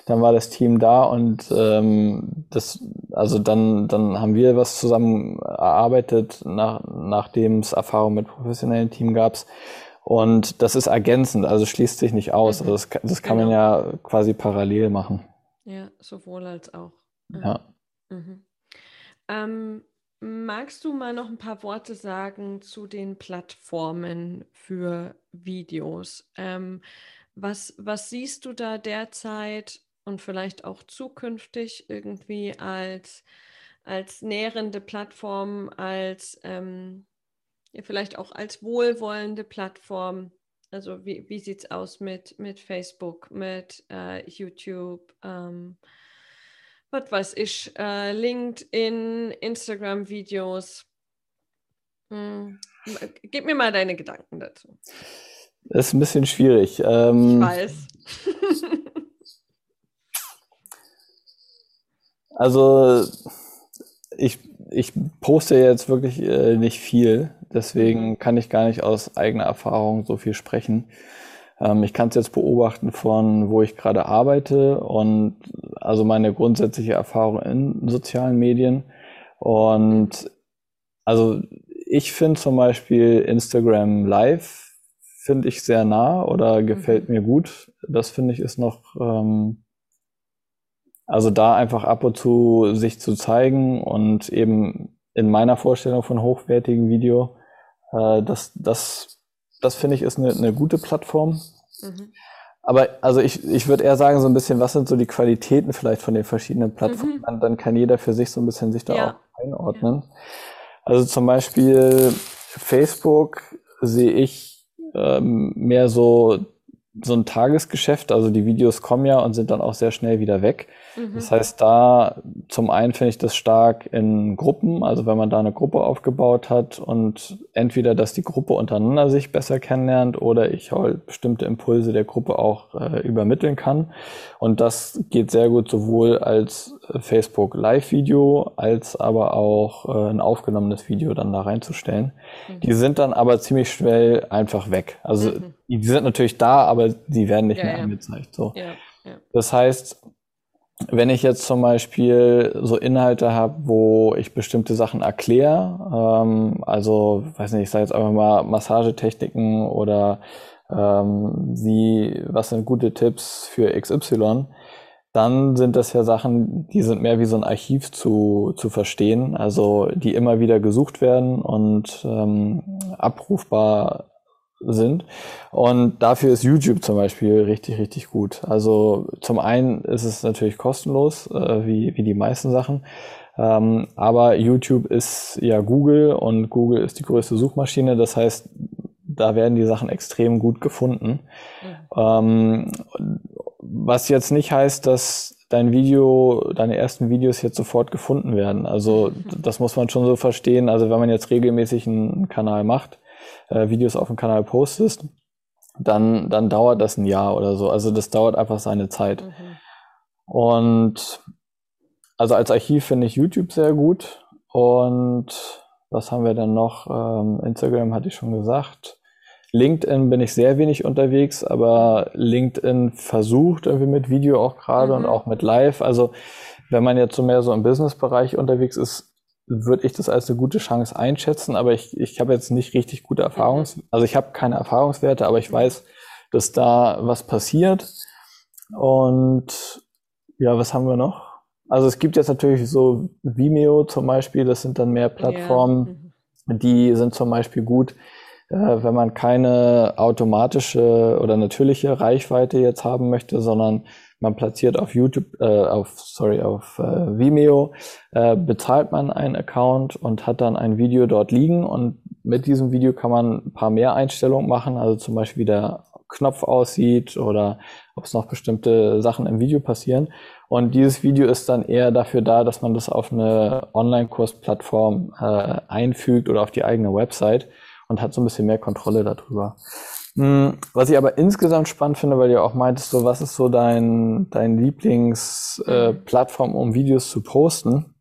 dann war das Team da und ähm, das, also dann, dann haben wir was zusammen erarbeitet, nach, nachdem es Erfahrung mit professionellen Team gab. Und das ist ergänzend, also schließt sich nicht aus. Mhm. Also das, das kann genau. man ja quasi parallel machen. Ja, sowohl als auch. Ja. Mhm. Ähm, Magst du mal noch ein paar Worte sagen zu den Plattformen für Videos? Ähm, was, was siehst du da derzeit und vielleicht auch zukünftig irgendwie als, als nährende Plattform, als ähm, ja, vielleicht auch als wohlwollende Plattform? Also wie, wie sieht es aus mit, mit Facebook, mit äh, YouTube? Ähm, was weiß ich, äh, LinkedIn, Instagram-Videos. Hm. Gib mir mal deine Gedanken dazu. Das ist ein bisschen schwierig. Ähm, ich weiß. also ich, ich poste jetzt wirklich äh, nicht viel, deswegen mhm. kann ich gar nicht aus eigener Erfahrung so viel sprechen. Ähm, ich kann es jetzt beobachten von, wo ich gerade arbeite und also meine grundsätzliche Erfahrung in sozialen Medien. Und also ich finde zum Beispiel Instagram Live finde ich sehr nah oder gefällt mhm. mir gut. Das finde ich ist noch, ähm, also da einfach ab und zu sich zu zeigen und eben in meiner Vorstellung von hochwertigem Video, äh, das, das das finde ich ist eine, eine gute Plattform. Mhm. Aber also ich, ich würde eher sagen, so ein bisschen, was sind so die Qualitäten vielleicht von den verschiedenen Plattformen? Mhm. Dann, dann kann jeder für sich so ein bisschen sich da ja. auch einordnen. Ja. Also zum Beispiel Facebook sehe ich ähm, mehr so so ein Tagesgeschäft. Also die Videos kommen ja und sind dann auch sehr schnell wieder weg. Mhm. Das heißt, da zum einen finde ich das stark in Gruppen, also wenn man da eine Gruppe aufgebaut hat und entweder, dass die Gruppe untereinander sich besser kennenlernt oder ich halt bestimmte Impulse der Gruppe auch äh, übermitteln kann. Und das geht sehr gut sowohl als Facebook Live-Video als aber auch äh, ein aufgenommenes Video dann da reinzustellen. Mhm. Die sind dann aber ziemlich schnell einfach weg. Also mhm. die sind natürlich da, aber die werden nicht ja, mehr ja. angezeigt. So. Ja, das heißt, wenn ich jetzt zum Beispiel so Inhalte habe, wo ich bestimmte Sachen erkläre, ähm, also weiß nicht, ich sage jetzt einfach mal Massagetechniken oder ähm, wie, was sind gute Tipps für XY, dann sind das ja Sachen, die sind mehr wie so ein Archiv zu, zu verstehen, also die immer wieder gesucht werden und ähm, abrufbar sind. Und dafür ist YouTube zum Beispiel richtig, richtig gut. Also zum einen ist es natürlich kostenlos, äh, wie, wie die meisten Sachen. Ähm, aber YouTube ist ja Google und Google ist die größte Suchmaschine. Das heißt, da werden die Sachen extrem gut gefunden. Mhm. Ähm, was jetzt nicht heißt, dass dein Video, deine ersten Videos jetzt sofort gefunden werden. Also das muss man schon so verstehen. Also wenn man jetzt regelmäßig einen Kanal macht, äh, Videos auf dem Kanal postest, dann, dann dauert das ein Jahr oder so. Also das dauert einfach seine Zeit. Mhm. Und also als Archiv finde ich YouTube sehr gut. Und was haben wir denn noch? Ähm, Instagram hatte ich schon gesagt. LinkedIn bin ich sehr wenig unterwegs, aber LinkedIn versucht irgendwie mit Video auch gerade mhm. und auch mit Live. Also wenn man jetzt so mehr so im Business-Bereich unterwegs ist, würde ich das als eine gute Chance einschätzen, aber ich, ich habe jetzt nicht richtig gute Erfahrungs, mhm. also ich habe keine Erfahrungswerte, aber ich weiß, dass da was passiert. Und ja, was haben wir noch? Also es gibt jetzt natürlich so Vimeo zum Beispiel, das sind dann mehr Plattformen, ja. Mhm. die sind zum Beispiel gut wenn man keine automatische oder natürliche Reichweite jetzt haben möchte, sondern man platziert auf YouTube, äh, auf sorry, auf äh, Vimeo, äh, bezahlt man einen Account und hat dann ein Video dort liegen. Und mit diesem Video kann man ein paar mehr Einstellungen machen, also zum Beispiel wie der Knopf aussieht oder ob es noch bestimmte Sachen im Video passieren. Und dieses Video ist dann eher dafür da, dass man das auf eine Online-Kursplattform äh, einfügt oder auf die eigene Website und hat so ein bisschen mehr Kontrolle darüber. Hm, was ich aber insgesamt spannend finde, weil du auch meintest, so was ist so dein, dein Lieblingsplattform, äh, um Videos zu posten?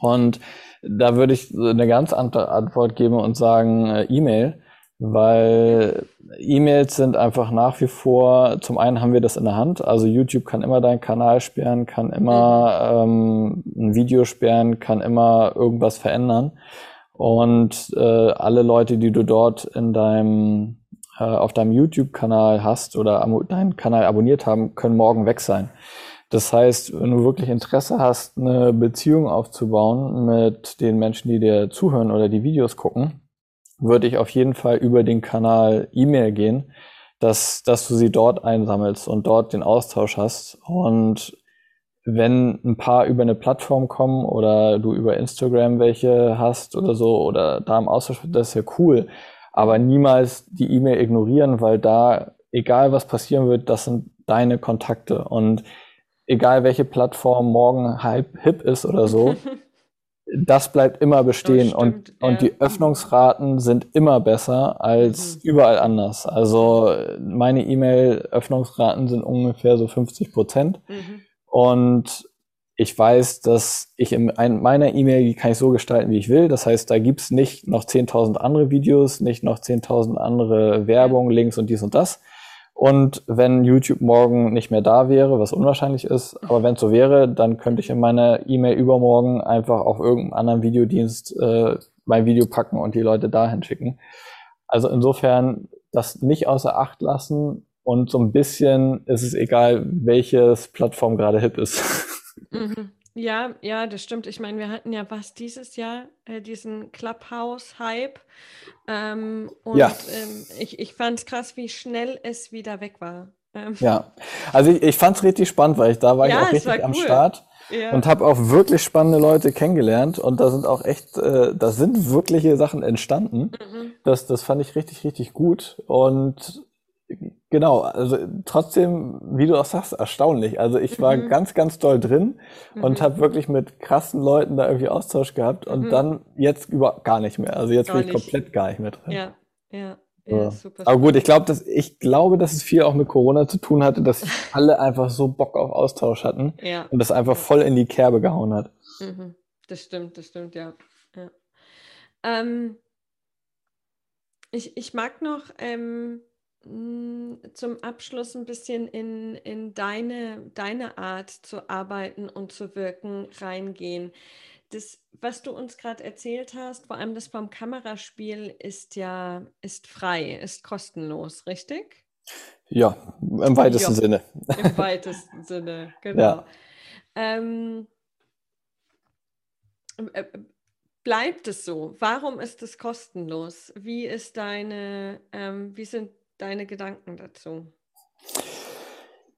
Und da würde ich eine ganz andere Antwort geben und sagen äh, E-Mail, weil E-Mails sind einfach nach wie vor, zum einen haben wir das in der Hand, also YouTube kann immer deinen Kanal sperren, kann immer mhm. ähm, ein Video sperren, kann immer irgendwas verändern. Und äh, alle Leute, die du dort in deinem äh, auf deinem YouTube-Kanal hast oder deinen Kanal abonniert haben, können morgen weg sein. Das heißt, wenn du wirklich Interesse hast, eine Beziehung aufzubauen mit den Menschen, die dir zuhören oder die Videos gucken, würde ich auf jeden Fall über den Kanal E-Mail gehen, dass, dass du sie dort einsammelst und dort den Austausch hast. Und wenn ein paar über eine Plattform kommen oder du über Instagram welche hast oder so oder da im Austausch, das ist ja cool. Aber niemals die E-Mail ignorieren, weil da, egal was passieren wird, das sind deine Kontakte. Und egal welche Plattform morgen hype, hip ist oder so, das bleibt immer bestehen. Oh, und, ja. und die Öffnungsraten sind immer besser als mhm. überall anders. Also meine E-Mail-Öffnungsraten sind ungefähr so 50 Prozent. Mhm. Und ich weiß, dass ich in meiner E-Mail, die kann ich so gestalten, wie ich will. Das heißt, da gibt's nicht noch 10.000 andere Videos, nicht noch 10.000 andere Werbung, Links und dies und das. Und wenn YouTube morgen nicht mehr da wäre, was unwahrscheinlich ist, aber wenn es so wäre, dann könnte ich in meiner E-Mail übermorgen einfach auf irgendeinem anderen Videodienst äh, mein Video packen und die Leute dahin schicken. Also insofern das nicht außer Acht lassen und so ein bisschen ist es egal, welches Plattform gerade hip ist. Mhm. Ja, ja, das stimmt. Ich meine, wir hatten ja was dieses Jahr, äh, diesen Clubhouse-Hype. Ähm, und ja. ähm, ich, ich fand es krass, wie schnell es wieder weg war. Ähm. Ja, also ich, ich fand es richtig spannend, weil ich da war ja, ich auch richtig cool. am Start ja. und habe auch wirklich spannende Leute kennengelernt und da sind auch echt, äh, da sind wirkliche Sachen entstanden. Mhm. Das, das fand ich richtig, richtig gut und Genau, also trotzdem, wie du auch sagst, erstaunlich. Also ich war mhm. ganz, ganz doll drin mhm. und habe wirklich mit krassen Leuten da irgendwie Austausch gehabt und mhm. dann jetzt über gar nicht mehr. Also jetzt gar bin ich nicht. komplett gar nicht mehr drin. Ja, ja. Ja, super Aber gut, ich glaube, dass ich glaube, dass es viel auch mit Corona zu tun hatte, dass alle einfach so Bock auf Austausch hatten ja. und das einfach voll in die Kerbe gehauen hat. Mhm. Das stimmt, das stimmt, ja. ja. Ähm, ich, ich mag noch ähm, hm, zum Abschluss ein bisschen in, in deine, deine Art zu arbeiten und zu wirken reingehen. Das, was du uns gerade erzählt hast, vor allem das vom Kameraspiel, ist ja ist frei, ist kostenlos, richtig? Ja, im weitesten ja, Sinne. Im weitesten Sinne, genau. Ja. Ähm, äh, bleibt es so? Warum ist es kostenlos? Wie ist deine, ähm, wie sind deine Gedanken dazu?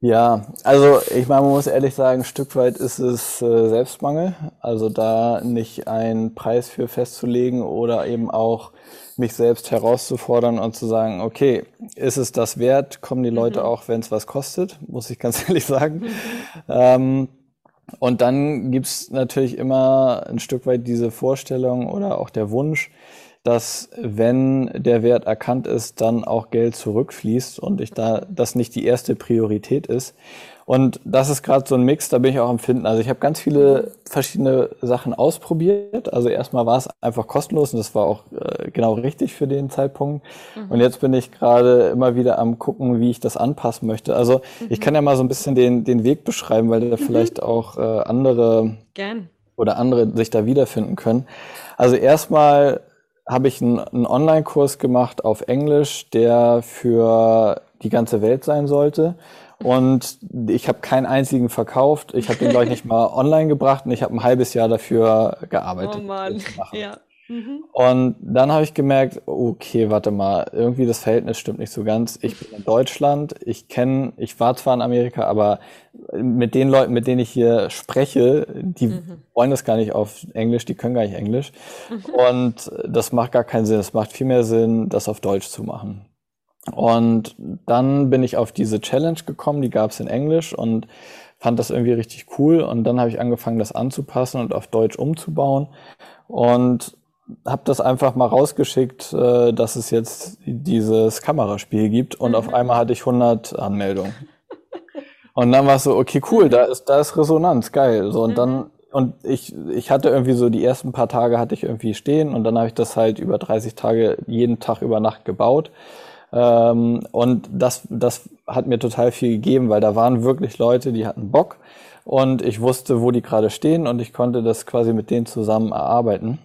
Ja, also ich meine, man muss ehrlich sagen, ein Stück weit ist es äh, Selbstmangel. Also da nicht einen Preis für festzulegen oder eben auch mich selbst herauszufordern und zu sagen, okay, ist es das wert? Kommen die Leute mhm. auch, wenn es was kostet, muss ich ganz ehrlich sagen. Mhm. Ähm, und dann gibt's natürlich immer ein Stück weit diese Vorstellung oder auch der Wunsch, dass wenn der Wert erkannt ist, dann auch Geld zurückfließt und ich da das nicht die erste Priorität ist. Und das ist gerade so ein Mix, da bin ich auch am Finden. Also ich habe ganz viele verschiedene Sachen ausprobiert. Also erstmal war es einfach kostenlos und das war auch äh, genau richtig für den Zeitpunkt. Mhm. Und jetzt bin ich gerade immer wieder am gucken, wie ich das anpassen möchte. Also mhm. ich kann ja mal so ein bisschen den, den Weg beschreiben, weil da mhm. vielleicht auch äh, andere Gern. oder andere sich da wiederfinden können. Also erstmal habe ich einen, einen Online-Kurs gemacht auf Englisch, der für die ganze Welt sein sollte. Und ich habe keinen einzigen verkauft. Ich habe den, glaube ich, nicht mal online gebracht und ich habe ein halbes Jahr dafür gearbeitet. Oh Mann, ja. Mhm. Und dann habe ich gemerkt, okay, warte mal, irgendwie das Verhältnis stimmt nicht so ganz. Ich bin in Deutschland, ich kenne, ich war zwar in Amerika, aber mit den Leuten, mit denen ich hier spreche, die mhm. wollen das gar nicht auf Englisch, die können gar nicht Englisch. Mhm. Und das macht gar keinen Sinn. Es macht viel mehr Sinn, das auf Deutsch zu machen. Und dann bin ich auf diese Challenge gekommen, die gab es in Englisch und fand das irgendwie richtig cool. Und dann habe ich angefangen, das anzupassen und auf Deutsch umzubauen. Und habe das einfach mal rausgeschickt, äh, dass es jetzt dieses Kameraspiel gibt und mhm. auf einmal hatte ich 100 Anmeldungen. Und dann war es so, okay, cool, da ist, da ist Resonanz, geil. So, und mhm. dann, und ich, ich hatte irgendwie so die ersten paar Tage hatte ich irgendwie stehen und dann habe ich das halt über 30 Tage jeden Tag über Nacht gebaut. Ähm, und das, das hat mir total viel gegeben, weil da waren wirklich Leute, die hatten Bock und ich wusste, wo die gerade stehen und ich konnte das quasi mit denen zusammen erarbeiten.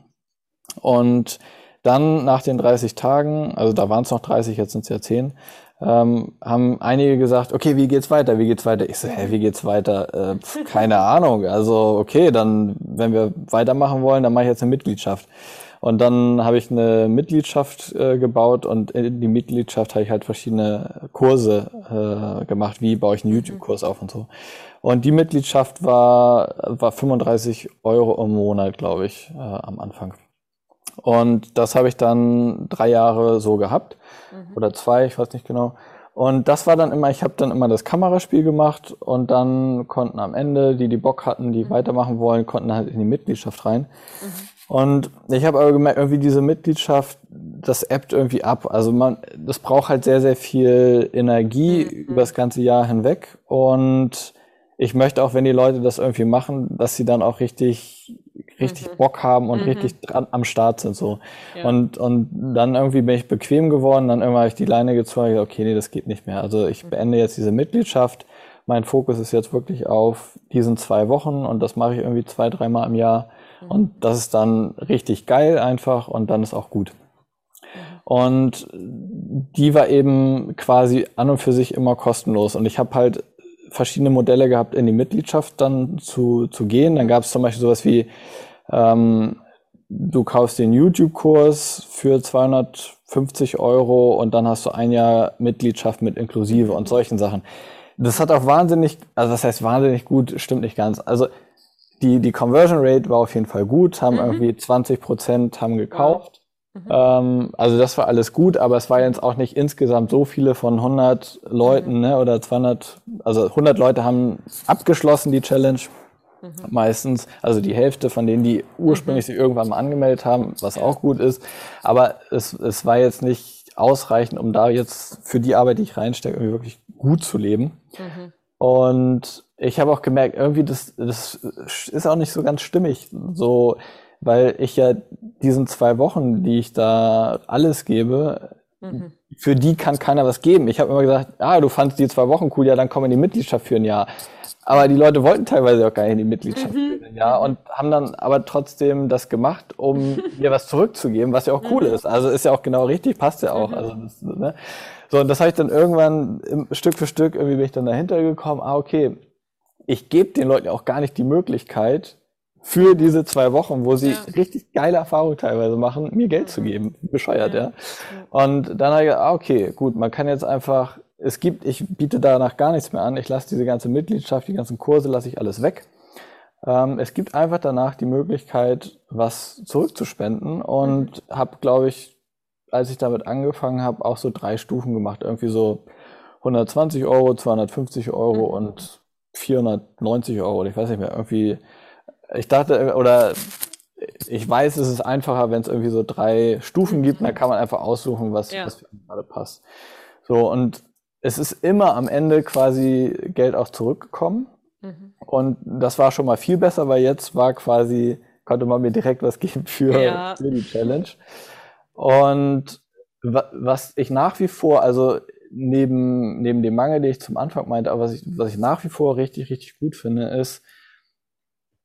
Und dann nach den 30 Tagen, also da waren es noch 30, jetzt sind es ja 10, ähm, haben einige gesagt, okay, wie geht's weiter, wie geht's weiter? Ich so, hä, wie geht's weiter? Äh, pf, keine Ahnung. Also, okay, dann, wenn wir weitermachen wollen, dann mache ich jetzt eine Mitgliedschaft. Und dann habe ich eine Mitgliedschaft äh, gebaut und in die Mitgliedschaft habe ich halt verschiedene Kurse äh, gemacht, wie baue ich einen mhm. YouTube-Kurs auf und so. Und die Mitgliedschaft war, war 35 Euro im Monat, glaube ich, äh, am Anfang. Und das habe ich dann drei Jahre so gehabt. Mhm. Oder zwei, ich weiß nicht genau. Und das war dann immer, ich habe dann immer das Kameraspiel gemacht und dann konnten am Ende, die die Bock hatten, die mhm. weitermachen wollen, konnten halt in die Mitgliedschaft rein. Mhm. Und ich habe aber gemerkt, irgendwie diese Mitgliedschaft, das ebbt irgendwie ab. Also man, das braucht halt sehr, sehr viel Energie mhm. über das ganze Jahr hinweg. Und ich möchte auch, wenn die Leute das irgendwie machen, dass sie dann auch richtig richtig mhm. Bock haben und mhm. richtig dran am Start sind so. Ja. Und, und dann irgendwie bin ich bequem geworden, dann irgendwann habe ich die Leine gezogen, okay, nee, das geht nicht mehr. Also ich mhm. beende jetzt diese Mitgliedschaft. Mein Fokus ist jetzt wirklich auf diesen zwei Wochen und das mache ich irgendwie zwei, dreimal im Jahr. Mhm. Und das ist dann richtig geil einfach und dann ist auch gut. Mhm. Und die war eben quasi an und für sich immer kostenlos. Und ich habe halt verschiedene Modelle gehabt, in die Mitgliedschaft dann zu, zu gehen. Dann gab es zum Beispiel sowas wie ähm, du kaufst den YouTube-Kurs für 250 Euro und dann hast du ein Jahr Mitgliedschaft mit inklusive und solchen Sachen. Das hat auch wahnsinnig, also das heißt wahnsinnig gut, stimmt nicht ganz. Also die, die Conversion Rate war auf jeden Fall gut, haben mhm. irgendwie 20 Prozent haben gekauft. Mhm. Ähm, also das war alles gut, aber es war jetzt auch nicht insgesamt so viele von 100 Leuten mhm. ne, oder 200, also 100 Leute haben abgeschlossen die Challenge Mhm. Meistens, also die Hälfte von denen, die ursprünglich mhm. sich irgendwann mal angemeldet haben, was auch gut ist. Aber es, es war jetzt nicht ausreichend, um da jetzt für die Arbeit, die ich reinstecke, irgendwie wirklich gut zu leben. Mhm. Und ich habe auch gemerkt, irgendwie das, das ist auch nicht so ganz stimmig. So, weil ich ja diesen zwei Wochen, die ich da alles gebe, mhm. für die kann keiner was geben. Ich habe immer gesagt, ah, du fandst die zwei Wochen cool, ja, dann komm in die Mitgliedschaft für ein Jahr. Aber die Leute wollten teilweise auch gar nicht in die Mitgliedschaft mhm. gehen, ja, und haben dann aber trotzdem das gemacht, um mir was zurückzugeben, was ja auch cool mhm. ist. Also ist ja auch genau richtig, passt ja auch. Mhm. Also das, ne? So, und das habe ich dann irgendwann Stück für Stück irgendwie bin ich dann dahinter gekommen, ah, okay, ich gebe den Leuten auch gar nicht die Möglichkeit, für diese zwei Wochen, wo sie ja. richtig geile Erfahrungen teilweise machen, mir Geld zu geben. Bescheuert, ja. ja. Und dann habe ich gedacht, ah, okay, gut, man kann jetzt einfach, es gibt, ich biete danach gar nichts mehr an. Ich lasse diese ganze Mitgliedschaft, die ganzen Kurse, lasse ich alles weg. Ähm, es gibt einfach danach die Möglichkeit, was zurückzuspenden und mhm. habe, glaube ich, als ich damit angefangen habe, auch so drei Stufen gemacht. Irgendwie so 120 Euro, 250 Euro mhm. und 490 Euro. Ich weiß nicht mehr, irgendwie ich dachte, oder ich weiß, es ist einfacher, wenn es irgendwie so drei Stufen gibt, dann kann man einfach aussuchen, was, ja. was gerade passt. So, und es ist immer am Ende quasi Geld auch zurückgekommen. Mhm. Und das war schon mal viel besser, weil jetzt war quasi, konnte man mir direkt was geben für, ja. für die Challenge. Und was ich nach wie vor, also neben, neben dem Mangel, den ich zum Anfang meinte, aber was ich, was ich nach wie vor richtig, richtig gut finde, ist,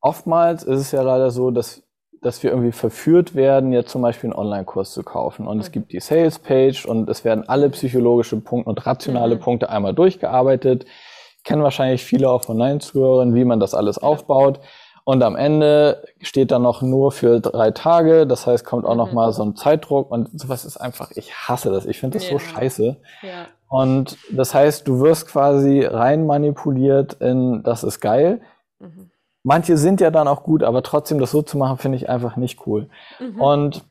oftmals ist es ja leider so, dass, dass wir irgendwie verführt werden, jetzt zum Beispiel einen Online-Kurs zu kaufen. Und mhm. es gibt die Sales-Page und es werden alle psychologischen Punkte und rationale mhm. Punkte einmal durchgearbeitet. Kennen wahrscheinlich viele auch von Nein-Zuhörern, wie man das alles aufbaut. Und am Ende steht dann noch nur für drei Tage. Das heißt, kommt auch mhm. noch mal so ein Zeitdruck und sowas ist einfach, ich hasse das. Ich finde das ja. so scheiße. Ja. Und das heißt, du wirst quasi rein manipuliert in, das ist geil. Mhm. Manche sind ja dann auch gut, aber trotzdem das so zu machen, finde ich einfach nicht cool. Mhm. Und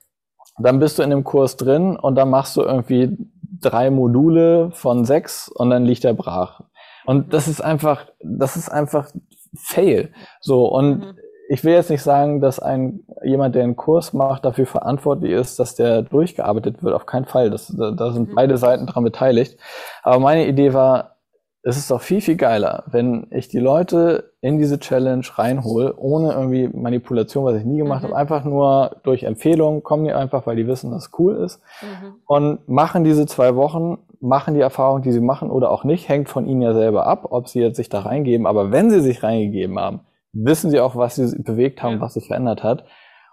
dann bist du in dem Kurs drin und dann machst du irgendwie drei Module von sechs und dann liegt er brach. Und das ist einfach, das ist einfach Fail. So, und mhm. ich will jetzt nicht sagen, dass ein jemand, der einen Kurs macht, dafür verantwortlich ist, dass der durchgearbeitet wird. Auf keinen Fall. Das, da, da sind mhm. beide Seiten dran beteiligt. Aber meine Idee war, es ist doch viel, viel geiler, wenn ich die Leute in diese Challenge reinhole, ohne irgendwie Manipulation, was ich nie gemacht mhm. habe, einfach nur durch Empfehlungen, kommen die einfach, weil die wissen, dass es cool ist mhm. und machen diese zwei Wochen, machen die Erfahrung, die sie machen oder auch nicht, hängt von ihnen ja selber ab, ob sie jetzt sich da reingeben, aber wenn sie sich reingegeben haben, wissen sie auch, was sie bewegt haben, ja. was sich verändert hat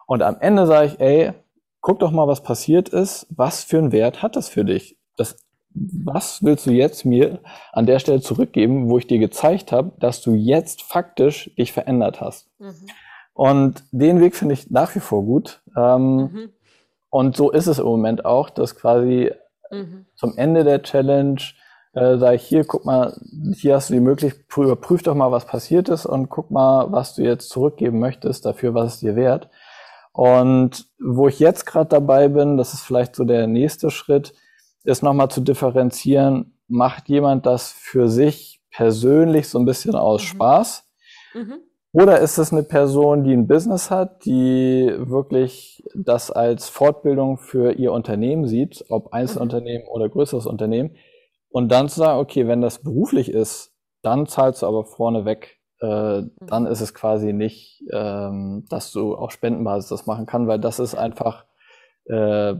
und am Ende sage ich, ey, guck doch mal, was passiert ist, was für einen Wert hat das für dich? Das was willst du jetzt mir an der Stelle zurückgeben, wo ich dir gezeigt habe, dass du jetzt faktisch dich verändert hast? Mhm. Und den Weg finde ich nach wie vor gut. Ähm, mhm. Und so ist es im Moment auch, dass quasi mhm. zum Ende der Challenge äh, sage ich hier, guck mal, hier hast du die Möglichkeit, überprüf doch mal, was passiert ist und guck mal, was du jetzt zurückgeben möchtest dafür, was es dir wert. Und wo ich jetzt gerade dabei bin, das ist vielleicht so der nächste Schritt, ist nochmal zu differenzieren, macht jemand das für sich persönlich so ein bisschen aus mhm. Spaß? Mhm. Oder ist es eine Person, die ein Business hat, die wirklich das als Fortbildung für ihr Unternehmen sieht, ob Einzelunternehmen mhm. oder größeres Unternehmen, und dann zu sagen, okay, wenn das beruflich ist, dann zahlst du aber vorneweg. Äh, mhm. Dann ist es quasi nicht, ähm, dass du auf Spendenbasis das machen kannst, weil das ist einfach äh,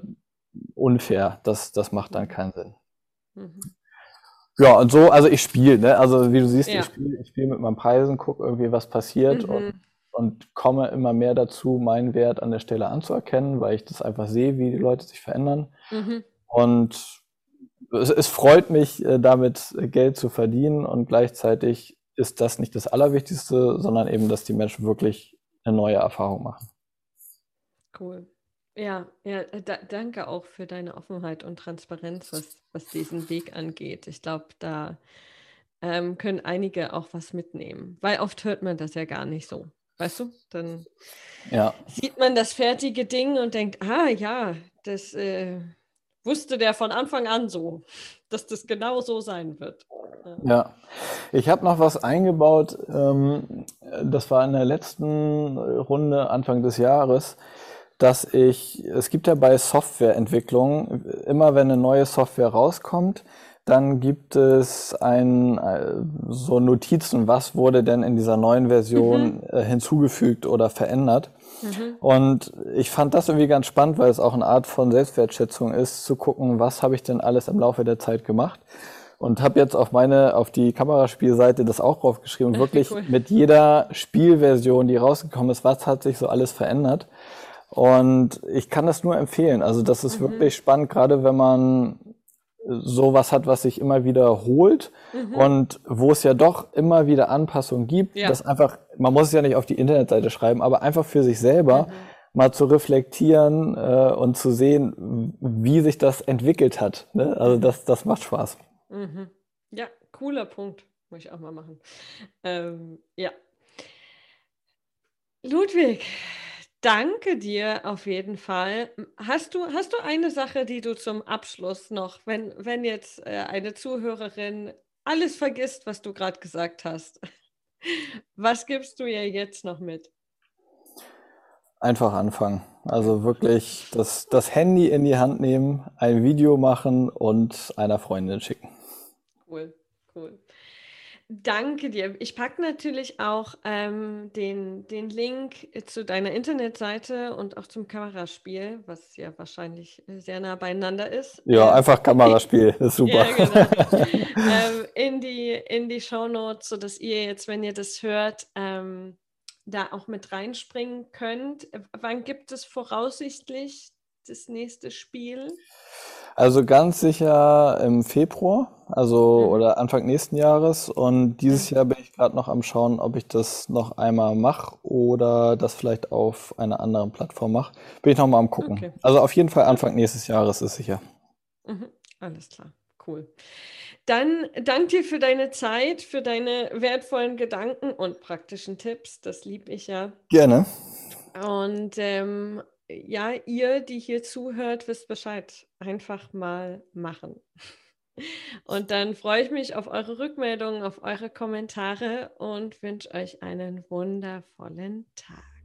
unfair. Das, das macht dann keinen Sinn. Mhm. Ja, und so, also ich spiele, ne? Also wie du siehst, ja. ich spiele ich spiel mit meinen Preisen, gucke irgendwie, was passiert mhm. und, und komme immer mehr dazu, meinen Wert an der Stelle anzuerkennen, weil ich das einfach sehe, wie die Leute sich verändern. Mhm. Und es, es, freut mich, äh, damit Geld zu verdienen und gleichzeitig ist das nicht das Allerwichtigste, sondern eben, dass die Menschen wirklich eine neue Erfahrung machen. Cool. Ja, ja, äh, da, danke auch für deine Offenheit und Transparenz, was, was diesen Weg angeht. Ich glaube, da ähm, können einige auch was mitnehmen, weil oft hört man das ja gar nicht so. Weißt du? Dann ja. sieht man das fertige Ding und denkt, ah ja, das äh, wusste der von Anfang an so, dass das genau so sein wird. Ja, ich habe noch was eingebaut. Ähm, das war in der letzten Runde Anfang des Jahres dass ich, es gibt ja bei Softwareentwicklung, immer wenn eine neue Software rauskommt, dann gibt es ein, äh, so Notizen, was wurde denn in dieser neuen Version mhm. Äh, hinzugefügt oder verändert. Mhm. Und ich fand das irgendwie ganz spannend, weil es auch eine Art von Selbstwertschätzung ist, zu gucken, was habe ich denn alles im Laufe der Zeit gemacht. Und habe jetzt auf meine, auf die Kameraspielseite das auch draufgeschrieben und wirklich cool. mit jeder Spielversion, die rausgekommen ist, was hat sich so alles verändert. Und ich kann das nur empfehlen. Also das ist mhm. wirklich spannend, gerade wenn man sowas hat, was sich immer wiederholt mhm. und wo es ja doch immer wieder Anpassungen gibt, ja. dass einfach, man muss es ja nicht auf die Internetseite schreiben, aber einfach für sich selber mhm. mal zu reflektieren äh, und zu sehen, wie sich das entwickelt hat. Ne? Also mhm. das, das macht Spaß. Mhm. Ja, cooler Punkt. Muss ich auch mal machen. Ähm, ja. Ludwig, danke dir auf jeden Fall. Hast du, hast du eine Sache, die du zum Abschluss noch, wenn, wenn jetzt äh, eine Zuhörerin alles vergisst, was du gerade gesagt hast, was gibst du ihr jetzt noch mit? Einfach anfangen. Also wirklich das, das Handy in die Hand nehmen, ein Video machen und einer Freundin schicken. Cool, cool. Danke dir. Ich packe natürlich auch ähm, den, den Link zu deiner Internetseite und auch zum Kameraspiel, was ja wahrscheinlich sehr nah beieinander ist. Ja, ähm, einfach Kameraspiel, ist super. Ja, genau. ähm, in die, in die Shownotes, sodass ihr jetzt, wenn ihr das hört, ähm, da auch mit reinspringen könnt. Wann gibt es voraussichtlich das nächste Spiel? Also ganz sicher im Februar, also mhm. oder Anfang nächsten Jahres. Und dieses mhm. Jahr bin ich gerade noch am schauen, ob ich das noch einmal mache oder das vielleicht auf einer anderen Plattform mache. Bin ich noch mal am gucken. Okay. Also auf jeden Fall Anfang nächstes Jahres ist sicher. Mhm. Alles klar, cool. Dann danke dir für deine Zeit, für deine wertvollen Gedanken und praktischen Tipps. Das liebe ich ja. Gerne. Und ähm, ja, ihr, die hier zuhört, wisst Bescheid. Einfach mal machen. Und dann freue ich mich auf eure Rückmeldungen, auf eure Kommentare und wünsche euch einen wundervollen Tag.